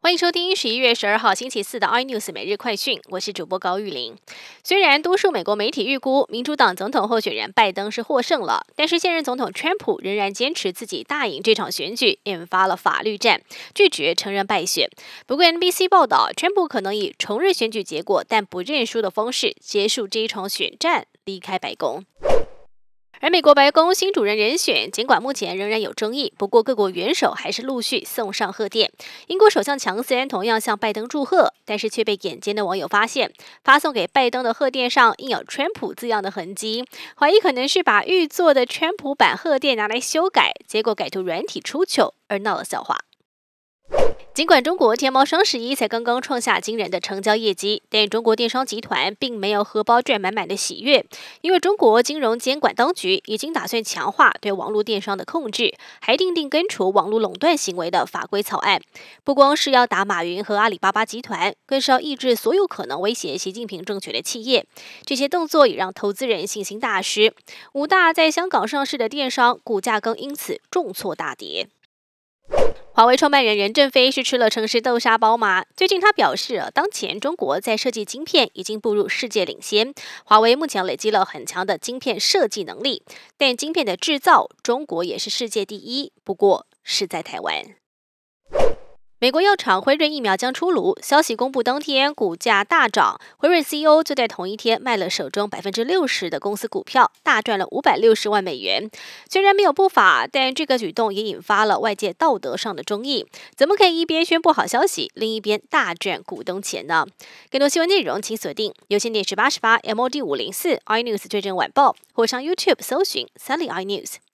欢迎收听十一月十二号星期四的 iNews 每日快讯，我是主播高玉玲。虽然多数美国媒体预估民主党总统候选人拜登是获胜了，但是现任总统川普仍然坚持自己大赢这场选举，引发了法律战，拒绝承认败选。不过 NBC 报道，川普可能以重认选举结果但不认输的方式结束这一场选战，离开白宫。而美国白宫新主任人选，尽管目前仍然有争议，不过各国元首还是陆续送上贺电。英国首相强森同样向拜登祝贺，但是却被眼尖的网友发现，发送给拜登的贺电上印有“川普”字样的痕迹，怀疑可能是把预做的川普版贺电拿来修改，结果改图软体出糗，而闹了笑话。尽管中国天猫双十一才刚刚创下惊人的成交业绩，但中国电商集团并没有荷包赚满满的喜悦，因为中国金融监管当局已经打算强化对网络电商的控制，还订定根除网络垄断行为的法规草案。不光是要打马云和阿里巴巴集团，更是要抑制所有可能威胁习近平政权的企业。这些动作也让投资人信心大失，五大在香港上市的电商股价更因此重挫大跌。华为创办人任正非是吃了城市豆沙包吗？最近他表示，当前中国在设计晶片已经步入世界领先，华为目前累积了很强的晶片设计能力，但晶片的制造，中国也是世界第一，不过是在台湾。美国药厂辉瑞疫苗将出炉，消息公布当天，股价大涨。辉瑞 CEO 就在同一天卖了手中百分之六十的公司股票，大赚了五百六十万美元。虽然没有不法，但这个举动也引发了外界道德上的争议。怎么可以一边宣布好消息，另一边大赚股东钱呢？更多新闻内容，请锁定有线电视八十八 MOD 五零四 iNews 最正晚报，或上 YouTube 搜寻 Sunny iNews。